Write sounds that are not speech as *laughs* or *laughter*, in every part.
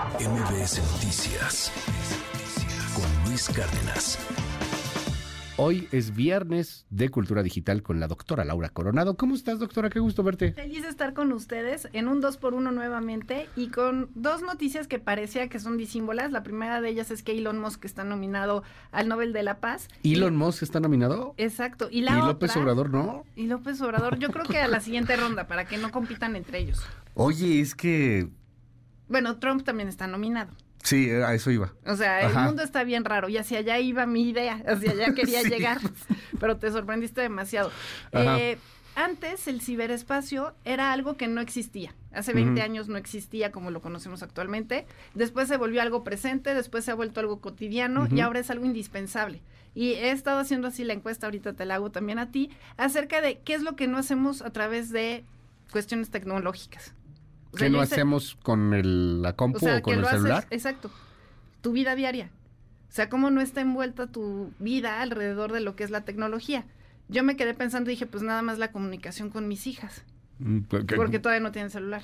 MBS Noticias con Luis Cárdenas. Hoy es viernes de Cultura Digital con la doctora Laura Coronado. ¿Cómo estás, doctora? Qué gusto verte. Feliz de estar con ustedes en un 2x1 nuevamente y con dos noticias que parecía que son disímbolas. La primera de ellas es que Elon Musk está nominado al Nobel de la Paz. ¿Elon Musk está nominado? Exacto. Y, la López Obrador no? Y López Obrador, yo creo que a la siguiente ronda, para que no compitan entre ellos. Oye, es que... Bueno, Trump también está nominado. Sí, a eso iba. O sea, el mundo está bien raro y hacia allá iba mi idea, hacia allá quería *laughs* *laughs* llegar, pero te sorprendiste demasiado. Eh, antes el ciberespacio era algo que no existía. Hace 20 años no existía como lo conocemos actualmente. Después se volvió algo presente, después se ha vuelto algo cotidiano y ahora es algo indispensable. Y he estado haciendo así la encuesta, ahorita te la hago también a ti, acerca de qué es lo que no hacemos a través de cuestiones tecnológicas. ¿Qué no hacemos con el, la compu o, con el celular? exacto. Tu vida diaria. O sea, cómo no está envuelta tu vida alrededor de lo que es la tecnología. Yo me quedé pensando y dije, pues nada más la comunicación con mis hijas. Mm, pues, porque todavía no tienen celular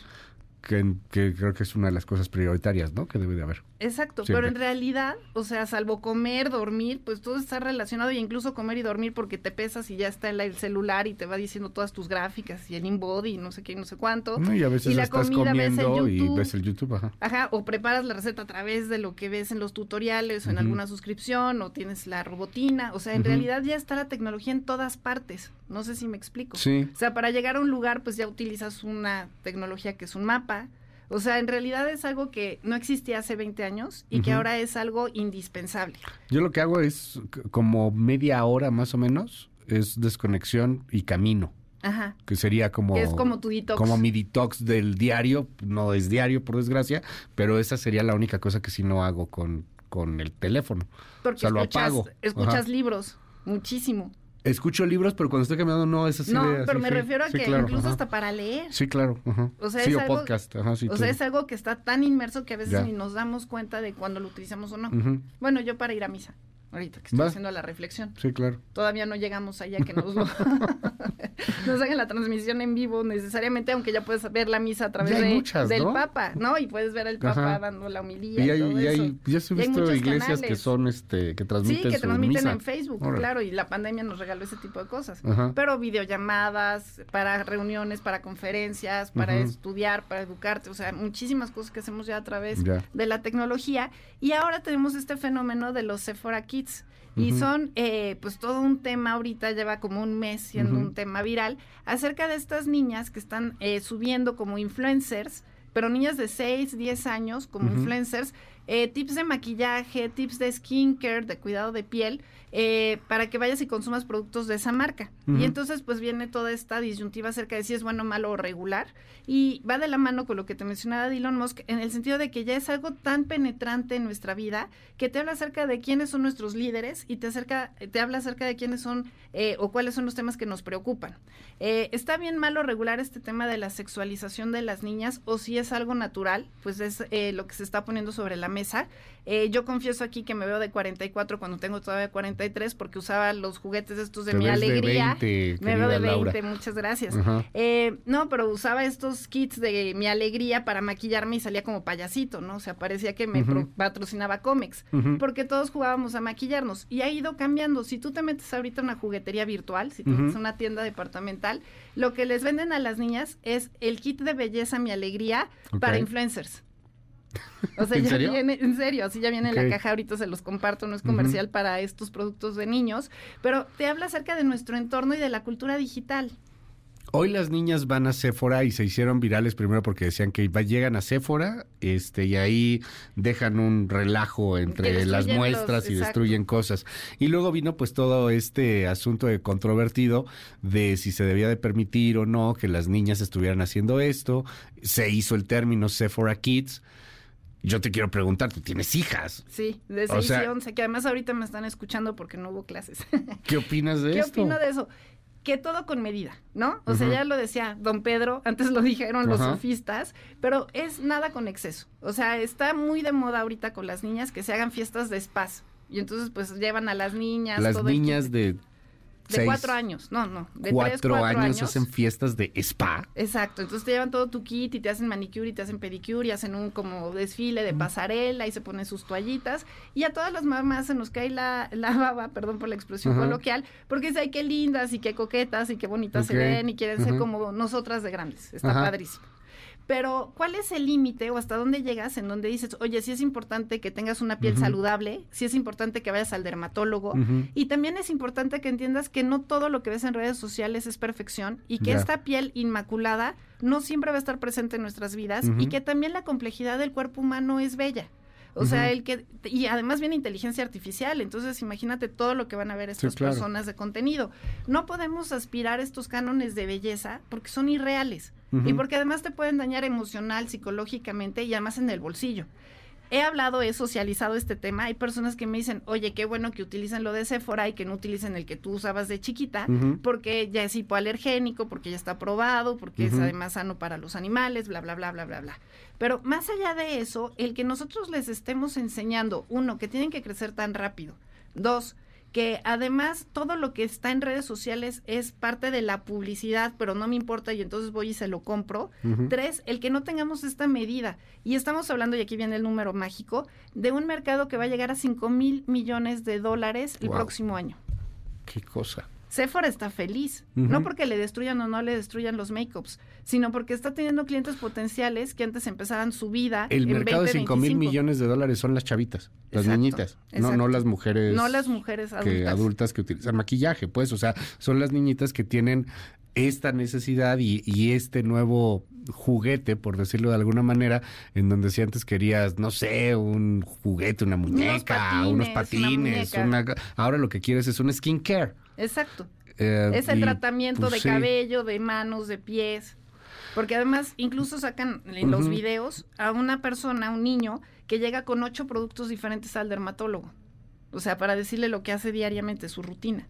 que, creo que es una de las cosas prioritarias, ¿no? Que debe de haber. Exacto, pero en realidad, o sea, salvo comer, dormir, pues todo está relacionado y incluso comer y dormir porque te pesas y ya está en el celular y te va diciendo todas tus gráficas y el InBody y no sé qué y no sé cuánto. y a veces estás comiendo y ves el YouTube, ajá. Ajá, o preparas la receta a través de lo que ves en los tutoriales o en alguna suscripción o tienes la robotina, o sea, en realidad ya está la tecnología en todas partes. No sé si me explico. Sí. O sea, para llegar a un lugar, pues ya utilizas una tecnología que es un mapa o sea, en realidad es algo que no existía hace 20 años y que ahora es algo indispensable. Yo lo que hago es como media hora más o menos, es desconexión y camino. Ajá. Que sería como... es como tu detox. Como mi detox del diario, no es diario por desgracia, pero esa sería la única cosa que sí no hago con, con el teléfono. Porque o lo apago. escuchas libros, muchísimo. Escucho libros, pero cuando estoy caminando no es así. No, pero me refiero a que incluso hasta para leer. Sí, claro. O sea, sí, es o algo, podcast. o sea, es algo que está tan inmerso que a veces ni nos damos cuenta de cuando lo utilizamos o no. Bueno, yo para ir a misa ahorita que estoy haciendo la reflexión. Sí, claro. Todavía no llegamos allá que nos lo *laughs* nos hagan la transmisión en vivo necesariamente, aunque ya puedes ver la misa a través de, del Papa, ¿no? Y puedes ver al Papa dando la homilía y, todo eso. ya he visto iglesias que son este que transmiten Sí, que transmiten en Facebook, claro, y la pandemia nos regaló ese tipo de cosas. Pero videollamadas para reuniones, para conferencias, para estudiar, para educarte, o sea, muchísimas cosas que hacemos ya a través de la tecnología y ahora tenemos este fenómeno de los Sephora Kids. Y son, eh, pues todo un tema ahorita, lleva como un mes siendo un tema viral, acerca de estas niñas que están eh, subiendo como influencers, pero niñas de 6, 10 años como influencers, eh, tips de maquillaje, tips de skincare, de cuidado de piel, eh, para que vayas y consumas productos de esa marca. Y entonces pues viene toda esta disyuntiva acerca de si es bueno, malo o regular. Y va de la mano con lo que te mencionaba Elon Musk, en el sentido de que ya es algo tan penetrante en nuestra vida que te habla acerca de quiénes son nuestros líderes y te, acerca, te habla acerca de quiénes son eh, o cuáles son los temas que nos preocupan. ¿Está bien malo regular este tema de la sexualización de las niñas o si es algo natural? Pues es lo que se está poniendo sobre la mesa. Eh, yo confieso aquí que me veo de 44 cuando tengo todavía 43 porque usaba los juguetes estos de mi alegría. me veo de 20, muchas gracias. Eh, no, pero usaba estos kits de mi alegría para maquillarme y salía como payasito, ¿no? O sea, parecía que me patrocinaba cómics, porque todos jugábamos a maquillarnos y ha ido cambiando. Si tú te metes ahorita una juguetería virtual, si tú metes una tienda departamental, lo que les venden a las niñas es el kit de belleza mi alegría para influencers. O sea, ¿En ya serio? viene, en serio, así ya viene en la caja, ahorita se los comparto, no es comercial para estos productos de niños, pero te habla acerca de nuestro entorno y de la cultura digital. Hoy las niñas van a Sephora y se hicieron virales primero porque decían que llegan a Sephora este, y ahí dejan un relajo entre las muestras y destruyen cosas. Y luego vino pues todo este asunto de controvertido de si se debía de permitir o no que las niñas estuvieran haciendo esto. Se hizo el término Sephora Kids yo te quiero preguntar, tú tienes hijas. Sí, de 6 y 11, que además ahorita me están escuchando porque no hubo clases. ¿Qué opinas de ¿Qué esto? ¿Qué opino de eso? Que todo con medida, ¿no? O sea, ya lo decía don Pedro, antes lo dijeron los sofistas, pero es nada con exceso. O sea, está muy de moda ahorita con las niñas que se hagan fiestas de spas. Y entonces, pues, llevan a las niñas. Las niñas de de cuatro años, no, no, de cuatro, tres, cuatro años, hacen fiestas de spa. Exacto, entonces te llevan todo tu kit y te hacen manicure y te hacen pedicure y hacen un como desfile de pasarela y se ponen sus toallitas. Y a todas las mamás se nos cae la, la baba, perdón por la expresión coloquial, porque es ay qué lindas y qué coquetas y qué bonitas se ven y quieren ser como nosotras de grandes, está padrísimo. Pero, ¿cuál es el límite o hasta dónde llegas en donde dices, oye, sí es importante que tengas una piel saludable, sí es importante que vayas al dermatólogo y también es importante que entiendas que no todo lo que ves en redes sociales es perfección y que esta piel inmaculada no siempre va a estar presente en nuestras vidas y que también la complejidad del cuerpo humano es bella. O sea, el que, y además viene inteligencia artificial, entonces imagínate todo lo que van a ver estas personas de contenido. No podemos aspirar a estos cánones de belleza porque son irreales y porque además te pueden dañar emocional, psicológicamente y además en el bolsillo he hablado, he socializado este tema. Hay personas que me dicen, oye, qué bueno que utilicen lo de Sephora y que no utilicen el que tú usabas de chiquita, porque ya es hipoalergénico, porque ya está probado, porque es además sano para los animales, bla, bla, bla, bla, bla, bla. Pero más allá de eso, el que nosotros les estemos enseñando, uno, que tienen que crecer tan rápido, dos, que además todo lo que está en redes sociales es parte de la publicidad, pero no me importa y entonces voy y se lo compro. Tres, el que no tengamos esta medida. Y estamos hablando, y aquí viene el número mágico, de un mercado que va a llegar a 5 mil millones de dólares el próximo año. Qué cosa. Sephora está feliz, no porque le destruyan o no le destruyan los make-ups, sino porque está teniendo clientes potenciales que antes empezaban su vida. El mercado de 5 mil millones de dólares son las chavitas, las niñitas, no, no las mujeres. No las mujeres adultas. Que, adultas que utilizan maquillaje, pues, o sea, son las niñitas que tienen esta necesidad y, y este nuevo juguete, por decirlo de alguna manera, en donde si antes querías, no sé, un juguete, una muñeca, unos patines, una ahora lo que quieres es un skincare. Exacto. Eh, Ese tratamiento pues, de cabello, de manos, de pies. Porque además incluso sacan en los videos a una persona, un niño, que llega con ocho productos diferentes al dermatólogo. O sea, para decirle lo que hace diariamente, su rutina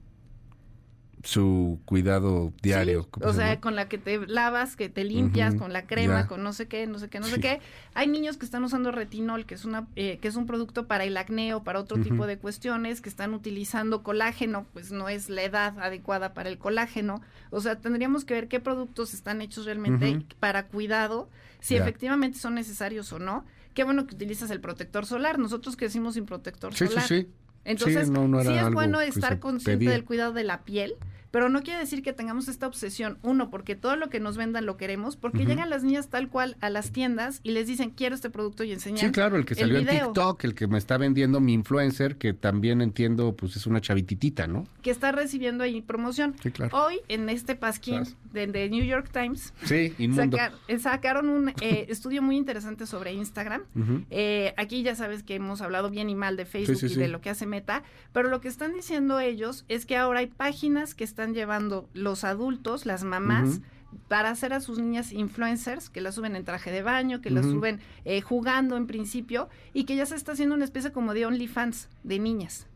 su cuidado diario. o sea, con la que te lavas, que te limpias, con la crema, con no sé qué, no sé qué, no sé qué. Hay niños que están usando retinol, que es una eh, que es un producto para el acné o para otro tipo de cuestiones, que están utilizando colágeno, pues no es la edad adecuada para el colágeno. O sea, tendríamos que ver qué productos están hechos realmente para cuidado, si efectivamente son necesarios o no. Qué bueno que utilizas el protector solar. Nosotros crecimos sin protector solar. Sí, sí. Entonces, sí, es bueno estar consciente del cuidado de la piel, pero no quiere decir que tengamos esta obsesión, uno, porque todo lo que nos vendan lo queremos, porque llegan las niñas tal cual a las tiendas y les dicen, quiero este producto y enseñan. Sí, claro, el que salió en TikTok, el que me está vendiendo mi influencer, que también entiendo, pues es una chavititita, ¿no? Que está recibiendo ahí promoción. Sí, claro. Hoy, en este pasquín de, New York Times, sí, *laughs* eh, sacaron un eh, *laughs* estudio muy interesante sobre Instagram. Eh, aquí ya sabes que hemos hablado bien y mal de Facebook y de lo que hace Meta, pero lo que están diciendo ellos es que ahora hay páginas que están llevando los adultos, las mamás, para hacer a sus niñas influencers, que las suben en traje de baño, que las suben eh, jugando en principio, y que ya se está haciendo una especie como de OnlyFans de niñas.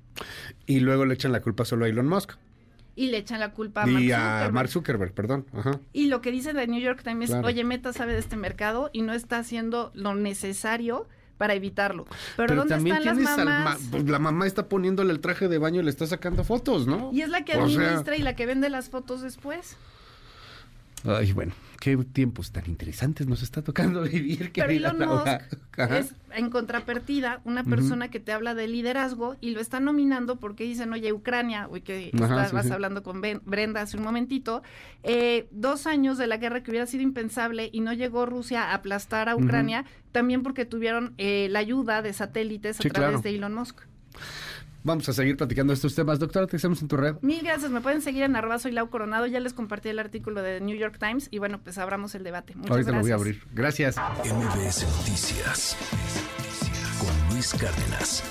Y luego le echan la culpa solo a Elon Musk. Y le echan la culpa a Mark y a Mark Zuckerberg, perdón. Y lo que dice The New York Times es, oye, Meta sabe de este mercado y no está haciendo lo necesario para evitarlo. Pero, ¿dónde están las mamás? pues la mamá está poniéndole el traje de baño y le está sacando fotos, ¿no? Y es la que administra y la que vende las fotos después. Ay, bueno, qué tiempos tan interesantes nos está tocando *laughs* vivir. Pero Elon Musk es, en contrapartida, una persona que te habla de liderazgo y lo está nominando porque dicen, oye, Ucrania, hoy que estabas hablando con Brenda hace un momentito, eh, dos años de la guerra que hubiera sido impensable y no llegó Rusia a aplastar a Ucrania, también porque tuvieron eh, la ayuda de satélites a través de Elon Musk. Vamos a seguir platicando estos temas. Doctora, te hacemos en tu red. Mil gracias. Me pueden seguir en arroba soy Lau Coronado. Ya les compartí el artículo de New York Times y bueno, pues abramos el debate. Muchas Ahorita lo voy a abrir. Gracias. MBS Noticias con Luis Cárdenas.